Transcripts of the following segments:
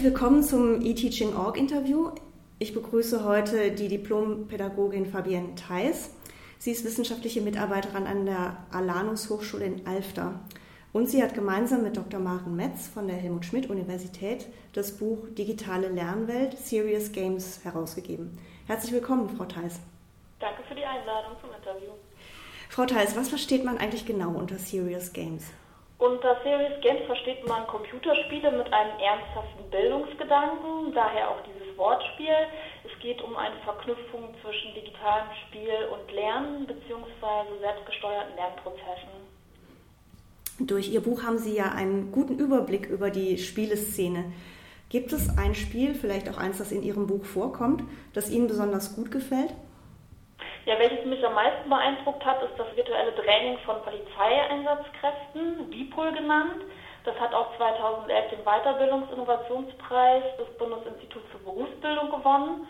Herzlich willkommen zum eTeaching.org Interview. Ich begrüße heute die Diplompädagogin Fabienne Theis. Sie ist wissenschaftliche Mitarbeiterin an der Alanus Hochschule in Alfter. Und sie hat gemeinsam mit Dr. Maren Metz von der Helmut Schmidt Universität das Buch Digitale Lernwelt Serious Games herausgegeben. Herzlich willkommen, Frau Theis. Danke für die Einladung zum Interview. Frau Theis, was versteht man eigentlich genau unter Serious Games? Unter Serious Games versteht man Computerspiele mit einem ernsthaften Bildungsgedanken, daher auch dieses Wortspiel. Es geht um eine Verknüpfung zwischen digitalem Spiel und Lernen bzw. selbstgesteuerten Lernprozessen. Durch Ihr Buch haben Sie ja einen guten Überblick über die Spieleszene. Gibt es ein Spiel, vielleicht auch eins, das in Ihrem Buch vorkommt, das Ihnen besonders gut gefällt? Ja, welches mich am meisten beeindruckt hat, ist das virtuelle Training von Polizeieinsatzkräften, VIPOL genannt. Das hat auch 2011 den Weiterbildungsinnovationspreis des Bundesinstituts für Berufsbildung gewonnen.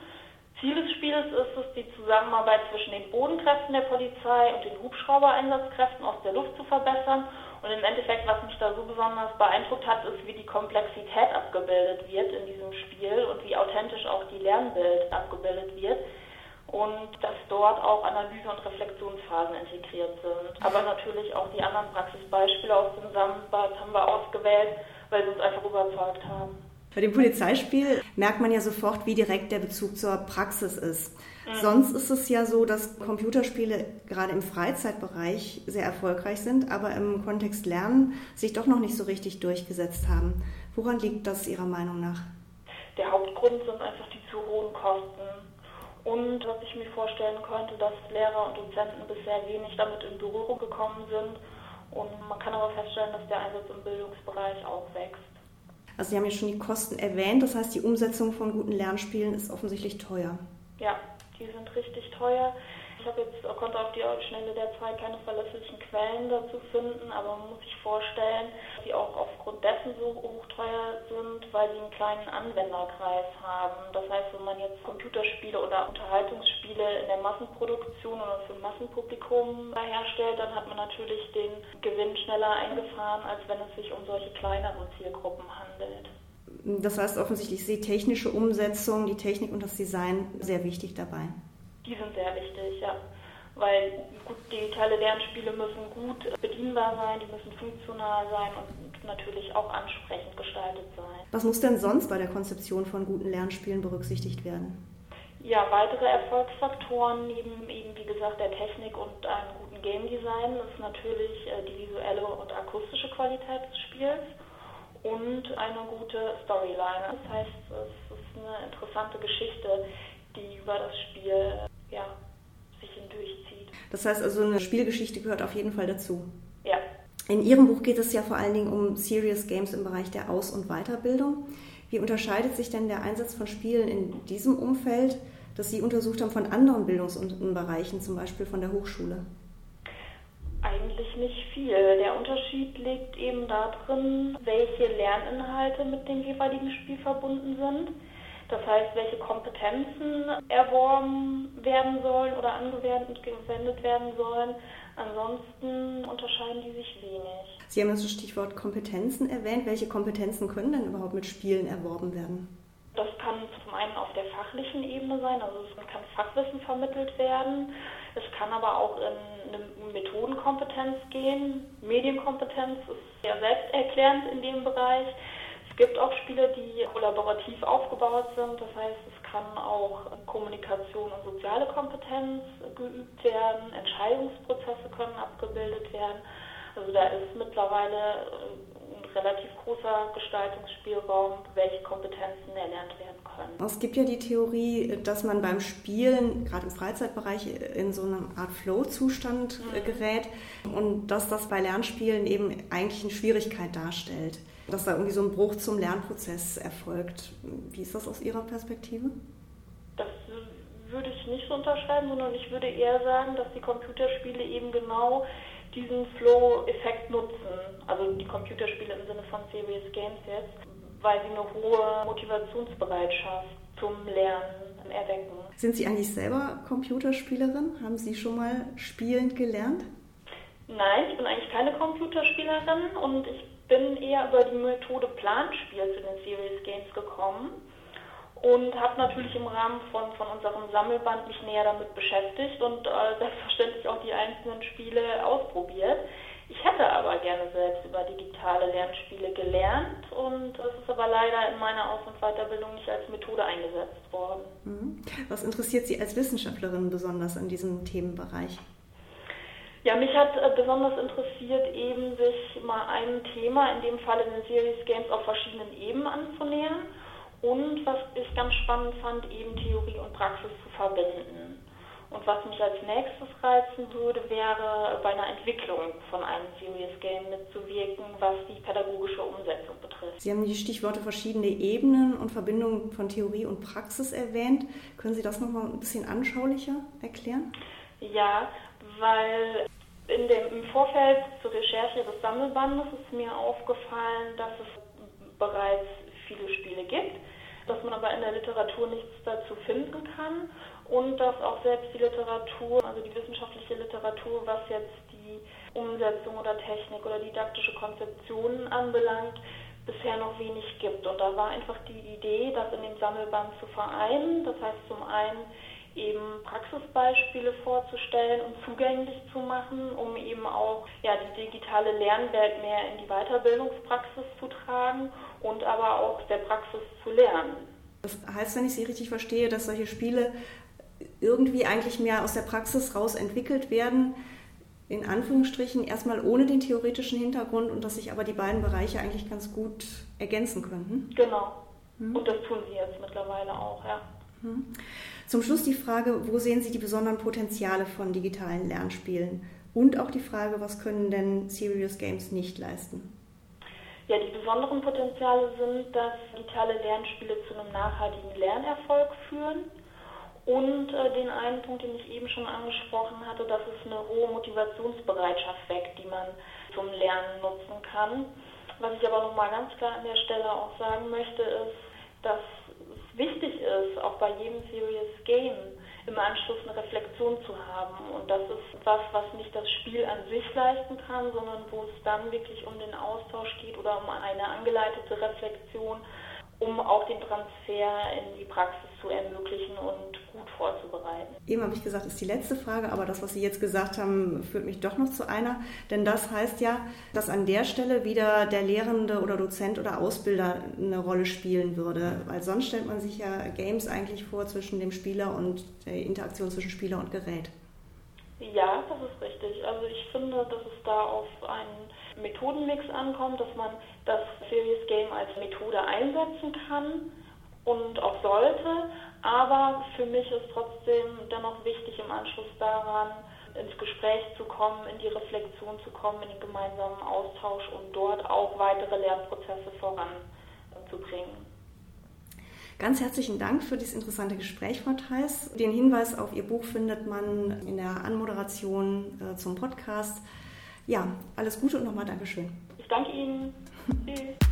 Ziel des Spiels ist es, die Zusammenarbeit zwischen den Bodenkräften der Polizei und den Hubschraubereinsatzkräften aus der Luft zu verbessern. Und im Endeffekt, was mich da so besonders beeindruckt hat, ist, wie die Komplexität abgebildet wird in diesem Spiel und wie authentisch auch die Lernwelt abgebildet wird und dass dort auch Analyse- und Reflexionsphasen integriert sind. Aber natürlich auch die anderen Praxisbeispiele aus dem Sandbad haben wir ausgewählt, weil sie uns einfach überzeugt haben. Bei dem Polizeispiel merkt man ja sofort, wie direkt der Bezug zur Praxis ist. Mhm. Sonst ist es ja so, dass Computerspiele gerade im Freizeitbereich sehr erfolgreich sind, aber im Kontext Lernen sich doch noch nicht so richtig durchgesetzt haben. Woran liegt das Ihrer Meinung nach? Der Hauptgrund sind einfach die zu hohen Kosten. Und was ich mir vorstellen könnte, dass Lehrer und Dozenten bisher wenig damit in Berührung gekommen sind. Und man kann aber feststellen, dass der Einsatz im Bildungsbereich auch wächst. Also Sie haben ja schon die Kosten erwähnt, das heißt, die Umsetzung von guten Lernspielen ist offensichtlich teuer. Ja, die sind richtig teuer. Ich habe jetzt konnte auf die Schnelle der Zeit keine verlässlichen Quellen dazu finden, aber man muss sich vorstellen, dass sie auch aufgrund dessen so hoch teuer sind, weil sie einen kleinen Anwenderkreis haben. Das heißt, wenn man jetzt Computerspiele oder Unterhaltungsspiele in der Massenproduktion oder für ein Massenpublikum herstellt, dann hat man natürlich den Gewinn schneller eingefahren, als wenn es sich um solche kleineren Zielgruppen handelt. Das heißt offensichtlich ist die technische Umsetzung, die Technik und das Design sehr wichtig dabei. Die sind sehr wichtig, ja. Weil gut, digitale Lernspiele müssen gut bedienbar sein, die müssen funktional sein und natürlich auch ansprechend gestaltet sein. Was muss denn sonst bei der Konzeption von guten Lernspielen berücksichtigt werden? Ja, weitere Erfolgsfaktoren neben eben, wie gesagt, der Technik und einem guten Game Design ist natürlich äh, die visuelle und akustische Qualität des Spiels und eine gute Storyline. Das heißt, es ist eine interessante Geschichte, die über das Spiel ja, sich hindurchzieht. Das heißt also, eine Spielgeschichte gehört auf jeden Fall dazu. Ja. In Ihrem Buch geht es ja vor allen Dingen um Serious Games im Bereich der Aus- und Weiterbildung. Wie unterscheidet sich denn der Einsatz von Spielen in diesem Umfeld, das Sie untersucht haben, von anderen Bildungsbereichen, zum Beispiel von der Hochschule? Eigentlich nicht viel. Der Unterschied liegt eben darin, welche Lerninhalte mit dem jeweiligen Spiel verbunden sind. Das heißt, welche Kompetenzen erworben werden sollen oder angewendet werden sollen. Ansonsten unterscheiden die sich wenig. Sie haben das Stichwort Kompetenzen erwähnt. Welche Kompetenzen können denn überhaupt mit Spielen erworben werden? Das kann zum einen auf der fachlichen Ebene sein, also es kann Fachwissen vermittelt werden. Es kann aber auch in eine Methodenkompetenz gehen. Medienkompetenz ist ja selbsterklärend in dem Bereich gibt auch Spiele, die kollaborativ aufgebaut sind. Das heißt, es kann auch Kommunikation und soziale Kompetenz geübt werden, Entscheidungsprozesse können abgebildet werden. Also da ist mittlerweile äh, ein relativ großer Gestaltungsspielraum, welche Kompetenzen erlernt werden können. Es gibt ja die Theorie, dass man beim Spielen, gerade im Freizeitbereich, in so eine Art Flow-Zustand mhm. gerät und dass das bei Lernspielen eben eigentlich eine Schwierigkeit darstellt dass da irgendwie so ein Bruch zum Lernprozess erfolgt. Wie ist das aus Ihrer Perspektive? Das würde ich nicht so unterschreiben, sondern ich würde eher sagen, dass die Computerspiele eben genau diesen Flow-Effekt nutzen. Also die Computerspiele im Sinne von Serious Games jetzt, weil sie eine hohe Motivationsbereitschaft zum Lernen erwecken. Sind Sie eigentlich selber Computerspielerin? Haben Sie schon mal spielend gelernt? Nein, ich bin eigentlich keine Computerspielerin und ich bin eher über die Methode Planspiel zu den Serious Games gekommen und habe natürlich im Rahmen von, von unserem Sammelband mich näher damit beschäftigt und äh, selbstverständlich auch die einzelnen Spiele ausprobiert. Ich hätte aber gerne selbst über digitale Lernspiele gelernt und es ist aber leider in meiner Aus- und Weiterbildung nicht als Methode eingesetzt worden. Mhm. Was interessiert Sie als Wissenschaftlerin besonders an diesem Themenbereich? Ja, mich hat äh, besonders interessiert, eben sich mal ein Thema, in dem Fall in den Series Games, auf verschiedenen Ebenen anzunähern und was ich ganz spannend fand, eben Theorie und Praxis zu verbinden. Und was mich als nächstes reizen würde, wäre bei einer Entwicklung von einem Serious Game mitzuwirken, was die pädagogische Umsetzung betrifft. Sie haben die Stichworte verschiedene Ebenen und Verbindungen von Theorie und Praxis erwähnt. Können Sie das nochmal ein bisschen anschaulicher erklären? Ja, weil in dem, im Vorfeld zur Recherche des Sammelbandes ist mir aufgefallen, dass es bereits viele Spiele gibt, dass man aber in der Literatur nichts dazu finden kann und dass auch selbst die Literatur, also die wissenschaftliche Literatur, was jetzt die Umsetzung oder Technik oder didaktische Konzeptionen anbelangt, bisher noch wenig gibt. Und da war einfach die Idee, das in dem Sammelband zu vereinen. Das heißt zum einen eben Praxisbeispiele vorzustellen und zugänglich zu machen, um eben auch ja, die digitale Lernwelt mehr in die Weiterbildungspraxis zu tragen und aber auch der Praxis zu lernen. Das heißt, wenn ich Sie richtig verstehe, dass solche Spiele irgendwie eigentlich mehr aus der Praxis raus entwickelt werden, in Anführungsstrichen erstmal ohne den theoretischen Hintergrund und dass sich aber die beiden Bereiche eigentlich ganz gut ergänzen könnten. Genau. Hm. Und das tun sie jetzt mittlerweile auch, ja. Hm. Zum Schluss die Frage, wo sehen Sie die besonderen Potenziale von digitalen Lernspielen? Und auch die Frage, was können denn Serious Games nicht leisten? Ja, die besonderen Potenziale sind, dass digitale Lernspiele zu einem nachhaltigen Lernerfolg führen und äh, den einen Punkt, den ich eben schon angesprochen hatte, dass es eine hohe Motivationsbereitschaft weckt, die man zum Lernen nutzen kann. Was ich aber nochmal ganz klar an der Stelle auch sagen möchte, ist, dass es wichtig ist, auch bei jedem Serious Game im Anschluss eine Reflexion zu haben. Und das ist was, was nicht das Spiel an sich leisten kann, sondern wo es dann wirklich um den Austausch geht oder um eine angeleitete Reflexion, um auch den Transfer in die Praxis zu ermöglichen und gut vorzubereiten. Eben habe ich gesagt, ist die letzte Frage, aber das, was Sie jetzt gesagt haben, führt mich doch noch zu einer. Denn das heißt ja, dass an der Stelle wieder der Lehrende oder Dozent oder Ausbilder eine Rolle spielen würde. Weil sonst stellt man sich ja Games eigentlich vor zwischen dem Spieler und der Interaktion zwischen Spieler und Gerät. Ja, das ist richtig. Also ich finde, dass es da auf einen Methodenmix ankommt, dass man das Serious Game als Methode einsetzen kann und auch sollte. Aber für mich ist trotzdem dennoch wichtig, im Anschluss daran ins Gespräch zu kommen, in die Reflexion zu kommen, in den gemeinsamen Austausch und dort auch weitere Lernprozesse voranzubringen. Ganz herzlichen Dank für dieses interessante Gespräch, Frau Theis. Den Hinweis auf Ihr Buch findet man in der Anmoderation äh, zum Podcast. Ja, alles Gute und nochmal Dankeschön. Ich danke Ihnen. Tschüss.